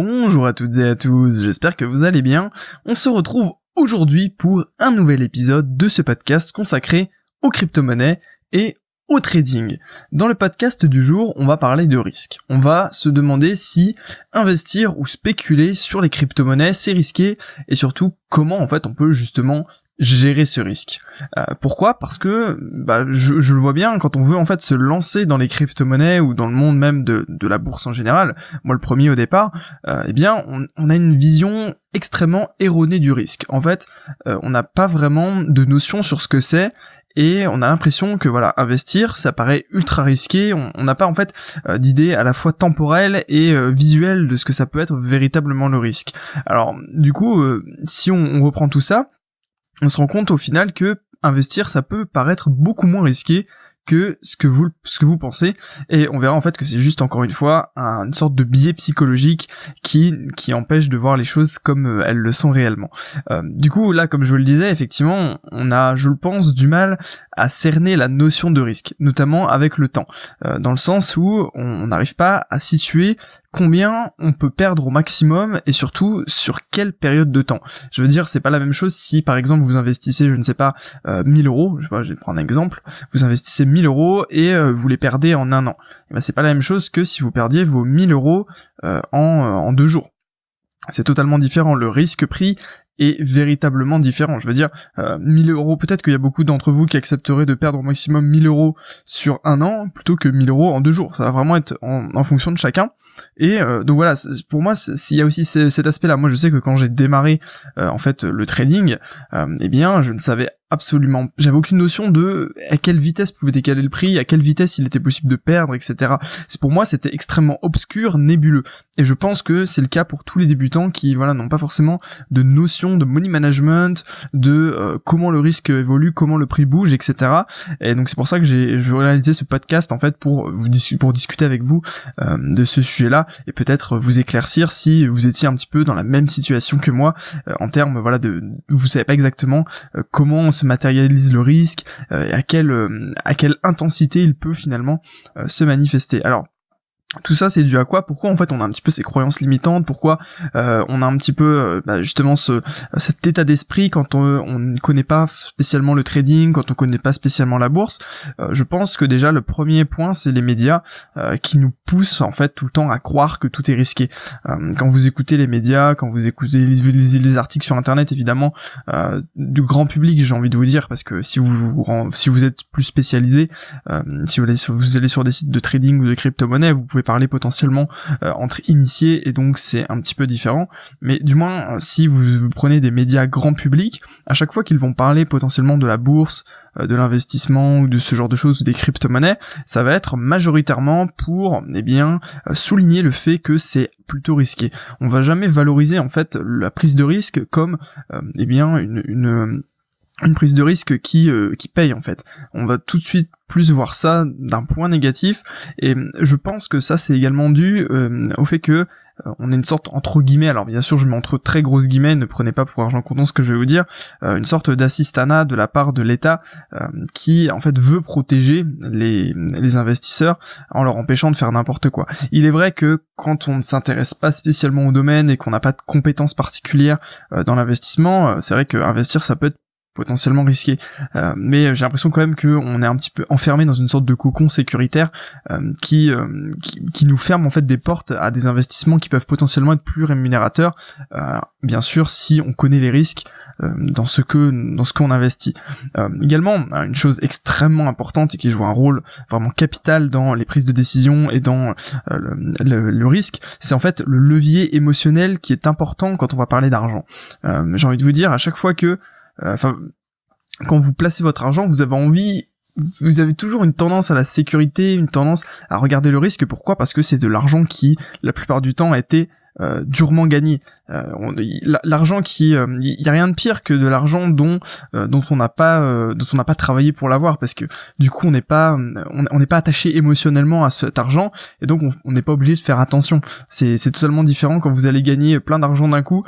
Bonjour à toutes et à tous, j'espère que vous allez bien. On se retrouve aujourd'hui pour un nouvel épisode de ce podcast consacré aux crypto-monnaies et au trading. Dans le podcast du jour, on va parler de risque. On va se demander si investir ou spéculer sur les crypto-monnaies c'est risqué et surtout comment en fait on peut justement gérer ce risque. Euh, pourquoi? Parce que bah, je, le vois bien, quand on veut en fait se lancer dans les crypto-monnaies ou dans le monde même de, de, la bourse en général, moi le premier au départ, euh, eh bien on, on, a une vision extrêmement erronée du risque. En fait, euh, on n'a pas vraiment de notion sur ce que c'est et on a l'impression que voilà investir ça paraît ultra risqué on n'a pas en fait euh, d'idée à la fois temporelle et euh, visuelle de ce que ça peut être véritablement le risque alors du coup si on, on reprend tout ça on se rend compte au final que investir ça peut paraître beaucoup moins risqué que ce que vous ce que vous pensez et on verra en fait que c'est juste encore une fois une sorte de biais psychologique qui qui empêche de voir les choses comme euh, elles le sont réellement. Euh, du coup là comme je vous le disais effectivement on a je le pense du mal à cerner la notion de risque notamment avec le temps euh, dans le sens où on n'arrive pas à situer combien on peut perdre au maximum et surtout sur quelle période de temps. Je veux dire, c'est pas la même chose si par exemple vous investissez, je ne sais pas, 1000 euros, je sais pas, je vais prendre un exemple, vous investissez 1000 euros et euh, vous les perdez en un an. Et ben, c'est pas la même chose que si vous perdiez vos 1000 euros euh, en, euh, en deux jours. C'est totalement différent. Le risque pris est véritablement différent. Je veux dire, 1000 euros, peut-être qu'il y a beaucoup d'entre vous qui accepteraient de perdre au maximum 1000 euros sur un an plutôt que 1000 euros en deux jours. Ça va vraiment être en fonction de chacun. Et euh, donc voilà, pour moi, s'il y a aussi cet aspect-là, moi je sais que quand j'ai démarré euh, en fait le trading, euh, eh bien je ne savais absolument, j'avais aucune notion de à quelle vitesse pouvait décaler le prix, à quelle vitesse il était possible de perdre, etc. Pour moi c'était extrêmement obscur, nébuleux. Et je pense que c'est le cas pour tous les débutants qui voilà n'ont pas forcément de notion de money management, de comment le risque évolue, comment le prix bouge, etc. Et donc c'est pour ça que j'ai je réalisé ce podcast en fait pour vous pour discuter avec vous de ce sujet là et peut-être vous éclaircir si vous étiez un petit peu dans la même situation que moi euh, en termes voilà de vous savez pas exactement euh, comment se matérialise le risque euh, à quelle à quelle intensité il peut finalement se manifester. Alors tout ça c'est dû à quoi? Pourquoi en fait on a un petit peu ces croyances limitantes? Pourquoi euh, on a un petit peu euh, bah, justement ce, cet état d'esprit quand on, ne connaît pas spécialement le trading, quand on connaît pas spécialement la bourse? Euh, Je pense que déjà le premier point c'est les médias qui nous poussent en fait tout le temps à croire que tout est risqué. quand vous écoutez les médias, quand vous écoutez les, les articles sur internet évidemment du grand public j'ai envie de vous dire parce que si vous si vous êtes plus spécialisé, si vous allez, sur, vous allez sur des sites de trading ou de crypto-monnaie, vous parler potentiellement euh, entre initiés et donc c'est un petit peu différent. Mais du moins, euh, si vous, prenez des médias grand public, à chaque fois qu'ils vont parler potentiellement de la bourse, euh, de l'investissement ou de ce genre de choses, ou des crypto-monnaies, ça va être majoritairement pour, eh bien, souligner le fait que c'est plutôt risqué. On va jamais valoriser en fait la prise de risque comme, eh bien, une, une une prise de risque qui qui paye en fait. On va tout de suite plus voir ça d'un point négatif et je pense que ça c'est également dû euh, au fait que euh, on est une sorte entre guillemets alors bien sûr je mets entre très grosses guillemets ne prenez pas pour argent comptant ce que je vais vous dire euh, une sorte d'assistanat de la part de l'État qui en fait veut protéger les, les investisseurs en leur empêchant de faire n'importe quoi. Il est vrai que quand on ne s'intéresse pas spécialement au domaine et qu'on n'a pas de compétences particulières dans l'investissement, c'est vrai que investir ça peut être potentiellement risqué. Euh, mais j'ai l'impression quand même qu'on est un petit peu enfermé dans une sorte de cocon sécuritaire euh, qui, euh, qui, qui nous ferme en fait des portes à des investissements qui peuvent potentiellement être plus rémunérateurs. bien sûr, si on connaît les risques dans ce que dans ce qu'on investit. également, une chose extrêmement importante et qui joue un rôle vraiment capital dans les prises de décision et dans le, le, risque, c'est en fait le levier émotionnel qui est important quand on va parler d'argent. j'ai envie de vous dire à chaque fois que euh, enfin, quand vous placez votre argent, vous avez envie vous avez toujours une tendance à la sécurité, une tendance à regarder le risque. Pourquoi? Parce que c'est de l'argent qui, la plupart du temps, a été euh, durement gagné. L'argent qui, il y a rien de pire que de l'argent dont dont on n'a pas dont on n'a pas travaillé pour l'avoir parce que du coup on n'est pas on n'est pas attaché émotionnellement à cet argent et donc on n'est pas obligé de faire attention. C'est c'est totalement différent quand vous allez gagner plein d'argent d'un coup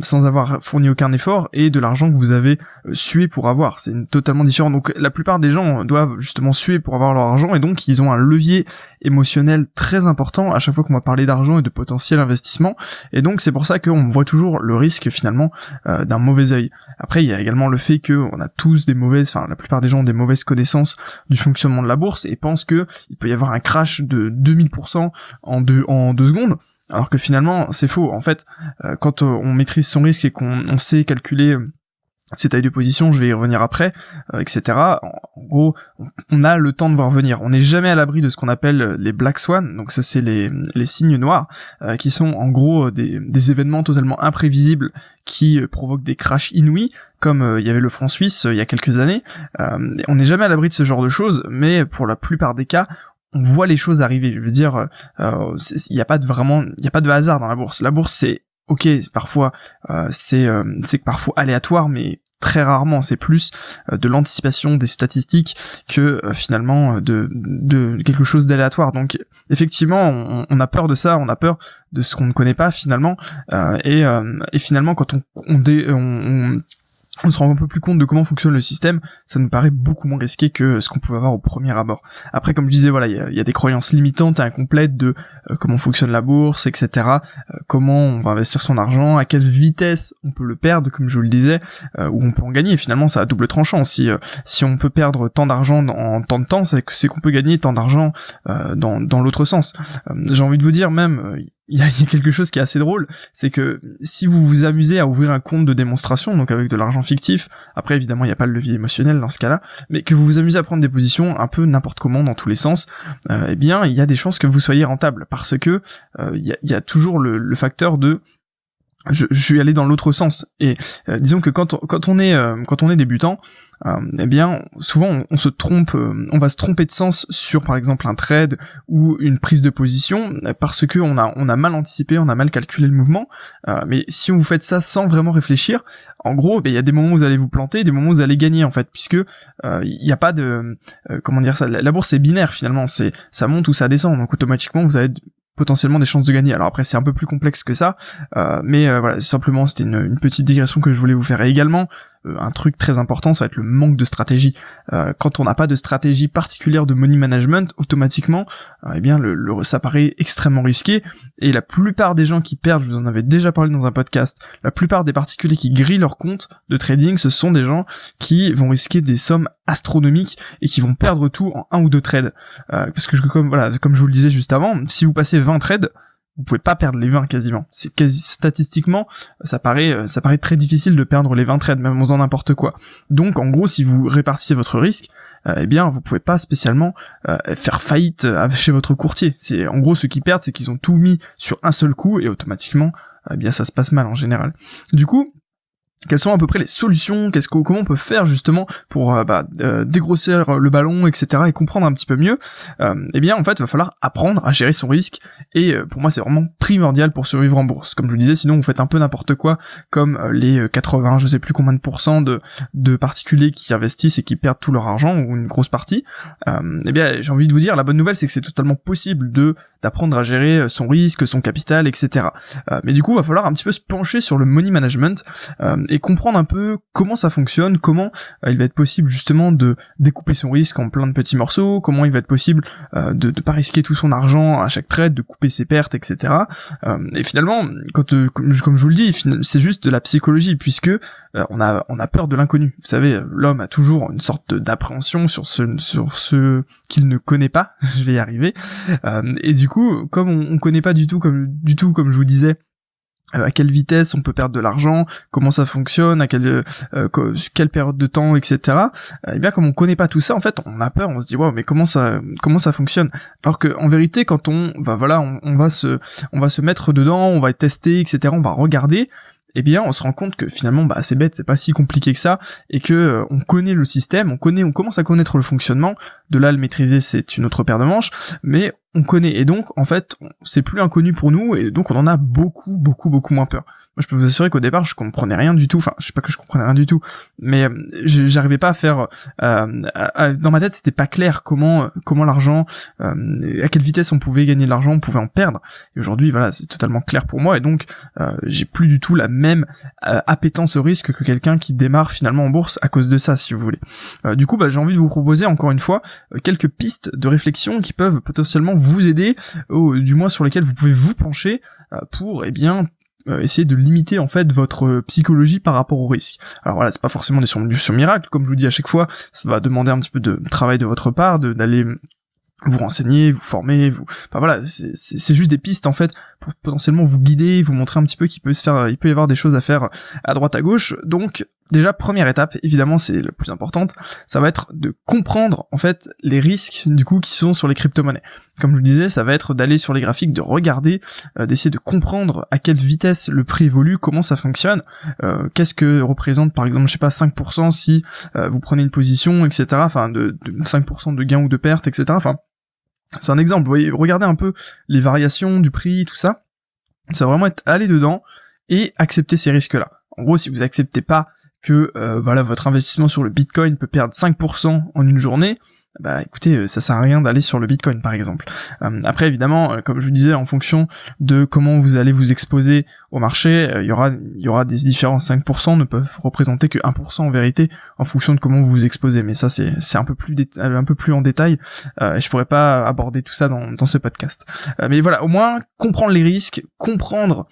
sans avoir fourni aucun effort et de l'argent que vous avez sué pour avoir. C'est totalement différent. Donc la plupart des gens doivent justement suer pour avoir leur argent et donc ils ont un levier émotionnel très important à chaque fois qu'on va parler d'argent et de potentiel investissement. Et donc c'est pour ça qu'on voit toujours le risque finalement euh, d'un mauvais œil. Après il y a également le fait que on a tous des mauvaises, enfin la plupart des gens ont des mauvaises connaissances du fonctionnement de la bourse et pensent que il peut y avoir un crash de 2000% en deux en deux secondes. Alors que finalement c'est faux. En fait, euh, quand on maîtrise son risque et qu'on sait calculer ces tailles de position, je vais y revenir après, euh, etc. En, gros, on a le temps de voir venir. On n'est jamais à l'abri de ce qu'on appelle les black swans, donc ça c'est les, les signes noirs, euh, qui sont en gros des, des événements totalement imprévisibles qui euh, provoquent des crashs inouïs, comme il y avait le franc suisse il y a quelques années. on n'est jamais à l'abri de ce genre de choses, mais pour la plupart des cas, on voit les choses arriver. Je veux dire, il n'y a pas de vraiment, il n'y a pas de hasard dans la bourse. La bourse c'est ok, parfois c'est c'est parfois aléatoire, mais très rarement, c'est plus euh, de l'anticipation des statistiques que euh, finalement euh, de, de quelque chose d'aléatoire. Donc effectivement, on, a peur de ça, on a peur de ce qu'on ne connaît pas finalement, et, et finalement quand on, on on se rend un peu plus compte de comment fonctionne le système, ça nous paraît beaucoup moins risqué que ce qu'on pouvait avoir au premier abord. Après, comme je disais, voilà, il y, a, des croyances limitantes et incomplètes de euh, comment fonctionne la bourse, etc. Euh, comment on va investir son argent, à quelle vitesse on peut le perdre, comme je vous le disais, euh, ou on peut en gagner. Finalement, ça a double tranchant. Si si on peut perdre tant d'argent en tant de temps, c'est qu'on peut gagner tant d'argent dans dans l'autre sens. J'ai envie de vous dire même, il y, a, quelque chose qui est assez drôle, c'est que si vous vous amusez à ouvrir un compte de démonstration, donc avec de l'argent fictif, après évidemment il n'y a pas le levier émotionnel dans ce cas-là, mais que vous vous amusez à prendre des positions un peu n'importe comment dans tous les sens, euh, eh bien il y a des chances que vous soyez rentable, parce que euh, il y, a, toujours le, facteur de je, je, suis allé dans l'autre sens et euh, disons que quand quand on est quand on est débutant euh, eh bien souvent on, se trompe, euh, on va se tromper de sens sur par exemple un trade ou une prise de position parce que on a on a mal anticipé, on a mal calculé le mouvement. Euh, mais si vous faites ça sans vraiment réfléchir, en gros, ben, il y a des moments où vous allez vous planter, des moments où vous allez gagner en fait, puisque il n'y a pas de comment dire ça. La, bourse c'est binaire finalement, c'est ça monte ou ça descend, donc automatiquement vous avez potentiellement des chances de gagner. Alors après c'est un peu plus complexe que ça, mais voilà simplement c'était une, petite digression que je voulais vous faire. Également euh, un truc très important, ça va être le manque de stratégie. Euh, quand on n'a pas de stratégie particulière de money management, automatiquement, euh, eh bien, le, ça paraît extrêmement risqué. Et la plupart des gens qui perdent, je vous en avais déjà parlé dans un podcast, la plupart des particuliers qui grillent leur compte de trading, ce sont des gens qui vont risquer des sommes astronomiques et qui vont perdre tout en un ou deux trades. parce que comme voilà, comme je vous le disais juste avant, si vous passez 20 trades, vous pouvez pas perdre les 20 quasiment. C'est quasi statistiquement, ça paraît euh, ça paraît très difficile de perdre les 20 trades même en n'importe quoi. Donc en gros, si vous répartissez votre risque, euh, eh bien vous pouvez pas spécialement euh, faire faillite chez votre courtier. C'est en gros ceux qui perdent, c'est qu'ils ont tout mis sur un seul coup et automatiquement eh bien ça se passe mal en général. Du coup, quelles sont à peu près les solutions, qu'est-ce que, comment on peut faire justement pour euh, bah, euh, dégrossir le ballon, etc. et comprendre un petit peu mieux, euh, eh bien en fait il va falloir apprendre à gérer son risque et pour moi c'est vraiment primordial pour survivre en bourse. Comme je vous disais, sinon vous faites un peu n'importe quoi comme les 80, je sais plus combien de pourcents de, de particuliers qui investissent et qui perdent tout leur argent ou une grosse partie. eh bien j'ai envie de vous dire, la bonne nouvelle c'est que c'est totalement possible de d'apprendre à gérer son risque, son capital, etc. mais du coup il va falloir un petit peu se pencher sur le money management et comprendre un peu comment ça fonctionne, comment euh, il va être possible justement de découper son risque en plein de petits morceaux, comment il va être possible euh, de ne pas risquer tout son argent à chaque trade, de couper ses pertes, etc. Euh, et finalement, quand comme, je vous le dis, c'est juste de la psychologie puisque on a on a peur de l'inconnu. Vous savez, l'homme a toujours une sorte d'appréhension sur ce sur ce qu'il ne connaît pas. je vais y arriver. et du coup, comme on, on connaît pas du tout comme du tout comme je vous disais euh, à quelle vitesse on peut perdre de l'argent, comment ça fonctionne, à quelle euh, quelle période de temps, etc. et eh bien, comme on connaît pas tout ça, en fait, on a peur, on se dit wow, mais comment ça comment ça fonctionne? Alors que en vérité, quand on va voilà, on, va se on va se mettre dedans, on va tester, etc. On va regarder. Eh bien, on se rend compte que finalement, bah, c'est bête, c'est pas si compliqué que ça, et que euh, on connaît le système, on connaît, on commence à connaître le fonctionnement. De là, le maîtriser, c'est une autre paire de manches, mais on connaît et donc en fait c'est plus inconnu pour nous et donc on en a beaucoup beaucoup beaucoup moins peur. Moi je peux vous assurer qu'au départ je comprenais rien du tout, enfin je sais pas que je comprenais rien du tout, mais euh, j'arrivais pas à faire euh, dans ma tête c'était pas clair comment comment l'argent euh, à quelle vitesse on pouvait gagner de l'argent, on pouvait en perdre. Et aujourd'hui voilà c'est totalement clair pour moi et donc j'ai plus du tout la même appétence au risque que quelqu'un qui démarre finalement en bourse à cause de ça si vous voulez. du coup bah, j'ai envie de vous proposer encore une fois quelques pistes de réflexion qui peuvent potentiellement vous aider, ou du moins sur lesquels vous pouvez vous pencher euh, pour, eh bien, euh, essayer de limiter en fait votre psychologie par rapport au risque. Alors voilà, c'est pas forcément des solutions miracles, comme je vous dis à chaque fois, ça va demander un petit peu de travail de votre part, d'aller vous renseigner, vous former, vous, c'est juste des pistes en fait pour potentiellement vous guider, vous montrer un petit peu qu'il peut se faire, il peut y avoir des choses à faire à droite à gauche. Donc déjà première étape, évidemment c'est la plus importante, ça va être de comprendre en fait les risques du coup qui sont sur les crypto-monnaies. Comme je vous disais, ça va être d'aller sur les graphiques, de regarder, euh, d'essayer de comprendre à quelle vitesse le prix évolue, comment ça fonctionne, euh, qu'est-ce que représente par exemple, je sais pas, 5% si euh, vous prenez une position, etc. Enfin de, de 5% de gain ou de perte, etc. Enfin c'est un exemple, vous voyez, regardez un peu les variations du prix, tout ça. Ça va vraiment être aller dedans et accepter ces risques-là. En gros, si vous acceptez pas que euh, voilà votre investissement sur le Bitcoin peut perdre 5% en une journée, bah écoutez, euh, ça sert à rien d'aller sur le Bitcoin par exemple. Euh, après évidemment, euh, comme je vous disais, en fonction de comment vous allez vous exposer au marché, il y aura il y aura des différences. 5% ne peuvent représenter que 1% en vérité, en fonction de comment vous vous exposez. Mais ça c'est c'est un peu plus un peu plus en détail. et je pourrais pas aborder tout ça dans dans ce podcast. mais voilà, au moins comprendre les risques, comprendre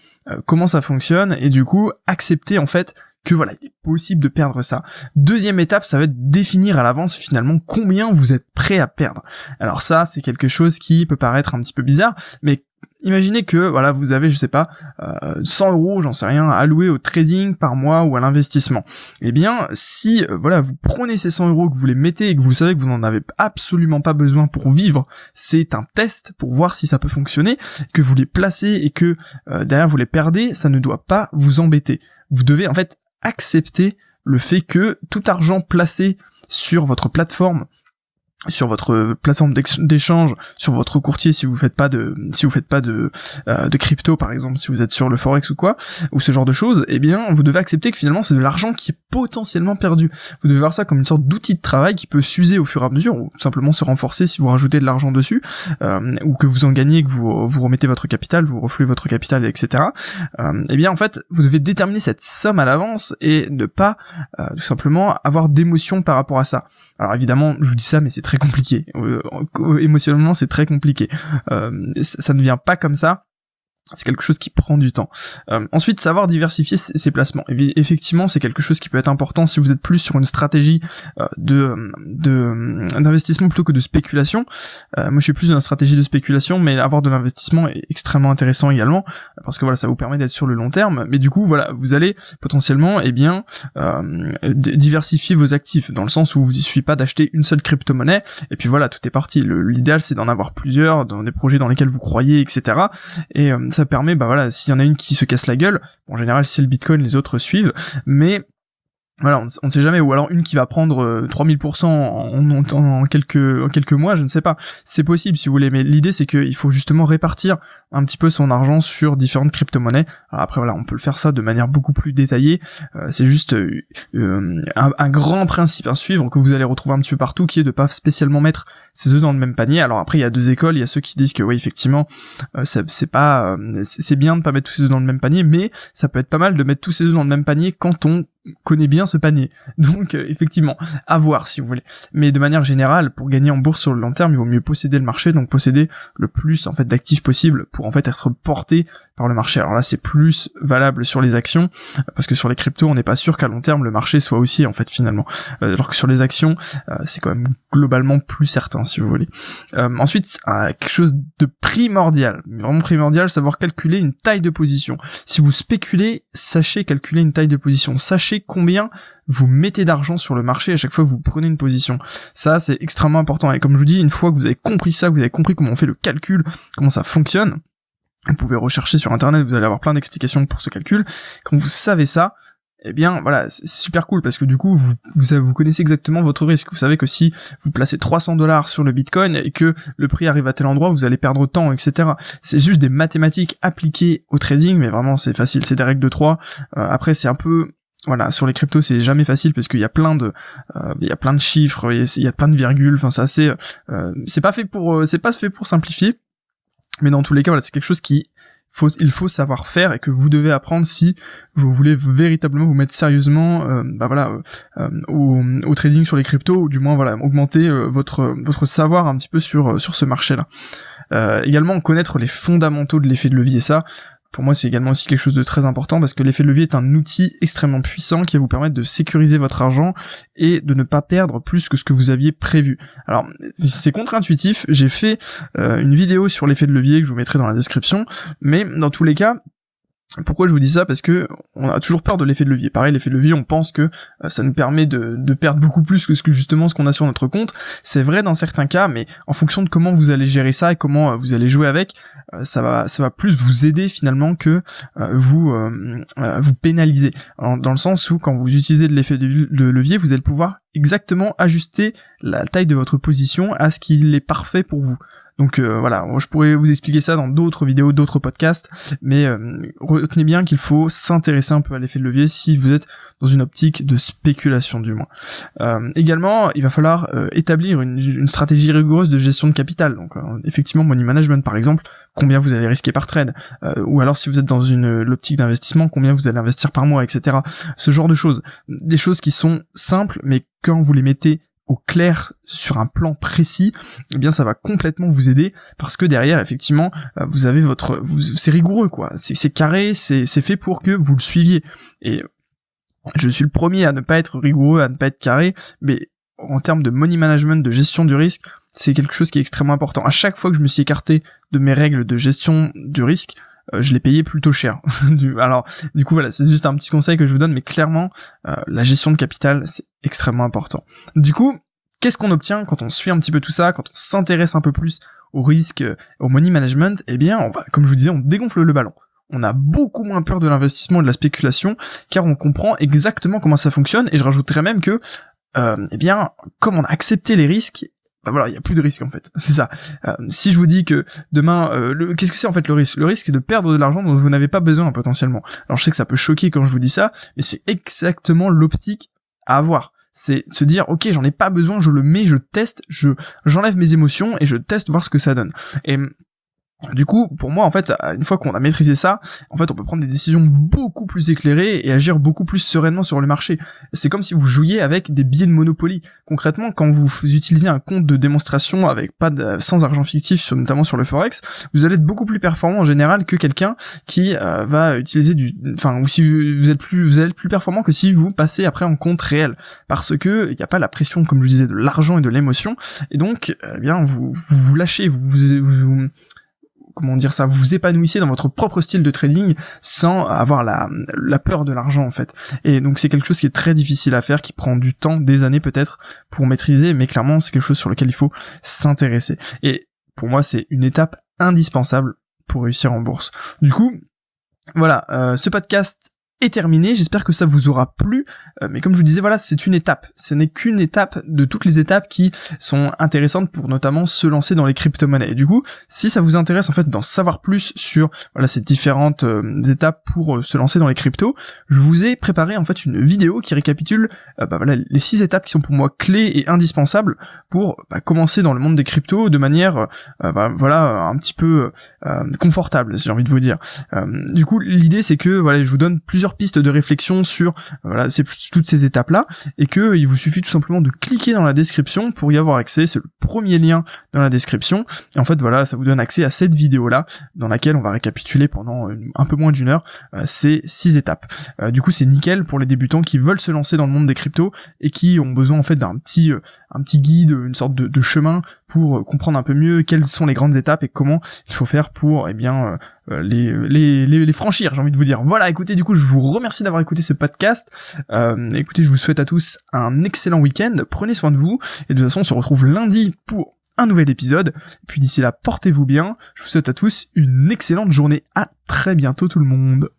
comment ça fonctionne et du coup accepter en fait que voilà, il est possible de perdre ça. Deuxième étape, ça va être définir à l'avance finalement combien vous êtes prêt à perdre. Alors ça, c'est quelque chose qui peut paraître un petit peu bizarre, mais imaginez que voilà, vous avez, je sais pas, 100 euh, euros, j'en sais rien, alloués au trading par mois ou à l'investissement. Eh bien, si euh, voilà, vous prenez ces 100 euros, que vous les mettez et que vous savez que vous n'en avez absolument pas besoin pour vivre, c'est un test pour voir si ça peut fonctionner, que vous les placez et que euh, derrière vous les perdez, ça ne doit pas vous embêter. Vous devez en fait accepter le fait que tout argent placé sur votre plateforme sur votre plateforme d'échange, sur votre courtier si vous faites pas de si vous faites pas de euh, de crypto par exemple, si vous êtes sur le forex ou quoi ou ce genre de choses, eh bien vous devez accepter que finalement c'est de l'argent qui est potentiellement perdu. Vous devez voir ça comme une sorte d'outil de travail qui peut s'user au fur et à mesure ou simplement se renforcer si vous rajoutez de l'argent dessus euh, ou que vous en gagnez, que vous vous remettez votre capital, vous refluez votre capital, etc. Euh, eh bien en fait vous devez déterminer cette somme à l'avance et ne pas euh, tout simplement avoir d'émotion par rapport à ça. Alors évidemment, je vous dis ça, mais c'est très compliqué. Euh, émotionnellement, c'est très compliqué. Euh, ça ne vient pas comme ça c'est quelque chose qui prend du temps. Euh, ensuite, savoir diversifier ses, placements. effectivement, c'est quelque chose qui peut être important si vous êtes plus sur une stratégie euh, de d'investissement plutôt que de spéculation. Euh, moi, je suis plus dans une stratégie de spéculation, mais avoir de l'investissement est extrêmement intéressant également parce que voilà, ça vous permet d'être sur le long terme. Mais du coup, voilà, vous allez potentiellement, eh bien, diversifier vos actifs dans le sens où vous ne suffit pas d'acheter une seule crypto-monnaie et puis voilà, tout est parti. L'idéal, c'est d'en avoir plusieurs dans des projets dans lesquels vous croyez, etc. Et ça permet, bah voilà, s'il y en a une qui se casse la gueule, en général c'est le Bitcoin, les autres suivent, mais voilà, on, ne sait jamais, ou alors une qui va prendre 3000% euh, en, en, quelques, en quelques mois, je ne sais pas. C'est possible si vous voulez, mais l'idée c'est qu'il faut justement répartir un petit peu son argent sur différentes crypto-monnaies. Alors après voilà, on peut le faire ça de manière beaucoup plus détaillée. Euh, c'est juste euh, un, grand principe à suivre que vous allez retrouver un petit peu partout, qui est de pas spécialement mettre ses œufs dans le même panier. Alors après il y a deux écoles, il y a ceux qui disent que oui effectivement c'est pas c'est bien de pas mettre tous ses œufs dans le même panier, mais ça peut être pas mal de mettre tous ses œufs dans le même panier quand on connaît bien ce panier. Donc euh, effectivement, à voir si vous voulez. Mais de manière générale, pour gagner en bourse sur le long terme, il vaut mieux posséder le marché, donc posséder le plus en fait d'actifs possible pour en fait être porté par le marché. Alors là, c'est plus valable sur les actions parce que sur les cryptos, on n'est pas sûr qu'à long terme le marché soit aussi en fait finalement. Euh, alors que sur les actions, euh, c'est quand même globalement plus certain si vous voulez. ensuite, quelque chose de primordial, vraiment primordial, savoir calculer une taille de position. Si vous spéculez, sachez calculer une taille de position. Combien vous mettez d'argent sur le marché à chaque fois que vous prenez une position. Ça, c'est extrêmement important. Et comme je vous dis, une fois que vous avez compris ça, que vous avez compris comment on fait le calcul, comment ça fonctionne, vous pouvez rechercher sur internet, vous allez avoir plein d'explications pour ce calcul. Quand vous savez ça, eh bien voilà, c'est super cool parce que du coup vous, vous, connaissez exactement votre risque. Vous savez que si vous placez 300 dollars sur le Bitcoin et que le prix arrive à tel endroit, vous allez perdre autant, etc. C'est juste des mathématiques appliquées au trading, mais vraiment c'est facile, c'est des règles de 3. Euh, après c'est un peu voilà, sur les cryptos, c'est jamais facile parce qu'il y a plein de, euh, il y a plein de chiffres, il y a plein de virgules. Enfin, c'est euh, c'est pas fait pour, c'est pas fait pour simplifier. Mais dans tous les cas, voilà, c'est quelque chose qui faut, il faut savoir faire et que vous devez apprendre si vous voulez véritablement vous mettre sérieusement, euh, bah voilà, euh, euh, au, au, trading sur les cryptos ou du moins voilà augmenter votre votre savoir un petit peu sur sur ce marché-là. également connaître les fondamentaux de l'effet de levier, ça, pour moi c'est également aussi quelque chose de très important parce que l'effet levier est un outil extrêmement puissant qui va vous permettre de sécuriser votre argent et de ne pas perdre plus que ce que vous aviez prévu. Alors c'est contre-intuitif, j'ai fait euh, une vidéo sur l'effet de levier que je vous mettrai dans la description, mais dans tous les cas, pourquoi je vous dis ça? Parce que on a toujours peur de l'effet de levier. Pareil, l'effet de levier, on pense que euh, ça nous permet de, perdre beaucoup plus que ce que justement ce qu'on a sur notre compte. C'est vrai dans certains cas, mais en fonction de comment vous allez gérer ça et comment euh, vous allez jouer avec, euh, ça va ça va plus vous aider finalement que vous vous pénaliser. dans le sens où quand vous utilisez de l'effet de levier, vous allez pouvoir exactement ajuster la taille de votre position à ce qu'il est parfait pour vous. Donc euh, voilà, je pourrais vous expliquer ça dans d'autres vidéos, d'autres podcasts, mais euh, retenez bien qu'il faut s'intéresser un peu à l'effet de levier si vous êtes dans une optique de spéculation du moins. Euh, également, il va falloir établir une, stratégie rigoureuse de gestion de capital. Donc effectivement, money management par exemple, combien vous allez risquer par trade, ou alors si vous êtes dans une l'optique d'investissement, combien vous allez investir par mois, etc. Ce genre de choses, des choses qui sont simples, mais quand vous les mettez au clair sur un plan précis, eh bien ça va complètement vous aider parce que derrière effectivement euh, vous avez votre c'est rigoureux quoi, c'est carré, c'est fait pour que vous le suiviez et je suis le premier à ne pas être rigoureux, à ne pas être carré, mais en termes de money management, de gestion du risque, c'est quelque chose qui est extrêmement important. À chaque fois que je me suis écarté de mes règles de gestion du risque, euh, je l'ai payé plutôt cher. Alors, du coup, voilà, c'est juste un petit conseil que je vous donne, mais clairement, euh, la gestion de capital, c'est extrêmement important. Du coup, qu'est-ce qu'on obtient quand on suit un petit peu tout ça, quand on s'intéresse un peu plus au risque, au money management? Eh bien, on va, comme je vous disais, on dégonfle le ballon. On a beaucoup moins peur de l'investissement et de la spéculation, car on comprend exactement comment ça fonctionne, et je rajouterais même que euh, eh bien, comme on a accepté les risques, bah voilà, il y a plus de risque en fait. C'est ça. Euh, si je vous dis que demain, euh, qu'est-ce que c'est en fait le risque? Le risque c'est de perdre de l'argent dont vous n'avez pas besoin potentiellement. Alors je sais que ça peut choquer quand je vous dis ça, mais c'est exactement l'optique à avoir. C'est se dire ok j'en ai pas besoin, je le mets, je teste, je j'enlève mes émotions et je teste voir ce que ça donne. Et du coup, pour moi, en fait, une fois qu'on a maîtrisé ça, en fait, on peut prendre des décisions beaucoup plus éclairées et agir beaucoup plus sereinement sur le marché. C'est comme si vous jouiez avec des billets de Monopoly. Concrètement, quand vous utilisez un compte de démonstration avec pas de, sans argent fictif, notamment sur le forex, vous allez être beaucoup plus performant en général que quelqu'un qui euh, va utiliser du, enfin, ou si vous êtes plus, vous êtes plus performant que si vous passez après en compte réel, parce que il n'y a pas la pression, comme je disais, de l'argent et de l'émotion, et donc, eh bien, vous, vous vous lâchez, vous, vous comment dire ça, vous vous épanouissez dans votre propre style de trading sans avoir la, peur de l'argent en fait. Et donc c'est quelque chose qui est très difficile à faire, qui prend du temps, des années peut-être pour maîtriser, mais clairement c'est quelque chose sur lequel il faut s'intéresser. Et pour moi c'est une étape indispensable pour réussir en bourse. Du coup, voilà, euh, ce podcast est terminé. J'espère que ça vous aura plu. Euh, mais comme je vous disais, voilà, c'est une étape. Ce n'est qu'une étape de toutes les étapes qui sont intéressantes pour notamment se lancer dans les crypto-monnaies. Et du coup, si ça vous intéresse en fait d'en savoir plus sur voilà ces différentes euh, étapes pour euh, se lancer dans les cryptos, je vous ai préparé en fait une vidéo qui récapitule bah, voilà les six étapes qui sont pour moi clés et indispensables pour bah, commencer dans le monde des cryptos de manière bah, voilà un petit peu confortable, si j'ai envie de vous dire. du coup, l'idée c'est que voilà, je vous donne plusieurs pistes de réflexion sur c'est toutes ces étapes là et que il vous suffit tout simplement de cliquer dans la description pour y avoir accès. C'est le premier lien dans la description. Et en fait voilà ça vous donne accès à cette vidéo là dans laquelle on va récapituler pendant un peu moins d'une heure euh, ces six étapes. Euh, du coup c'est nickel pour les débutants qui veulent se lancer dans le monde des cryptos et qui ont besoin en fait d'un petit euh, guide une sorte de, chemin pour comprendre un peu mieux quelles sont les grandes étapes et comment il faut faire pour eh bien euh, les, les, les, franchir, j'ai envie de vous dire. Voilà, écoutez, du coup, je vous remercie d'avoir écouté ce podcast. Euh, écoutez, je vous souhaite à tous un excellent week-end. Prenez soin de vous. Et de toute façon, on se retrouve lundi pour un nouvel épisode. Puis d'ici là, portez-vous bien. Je vous souhaite à tous une excellente journée. À très bientôt tout le monde.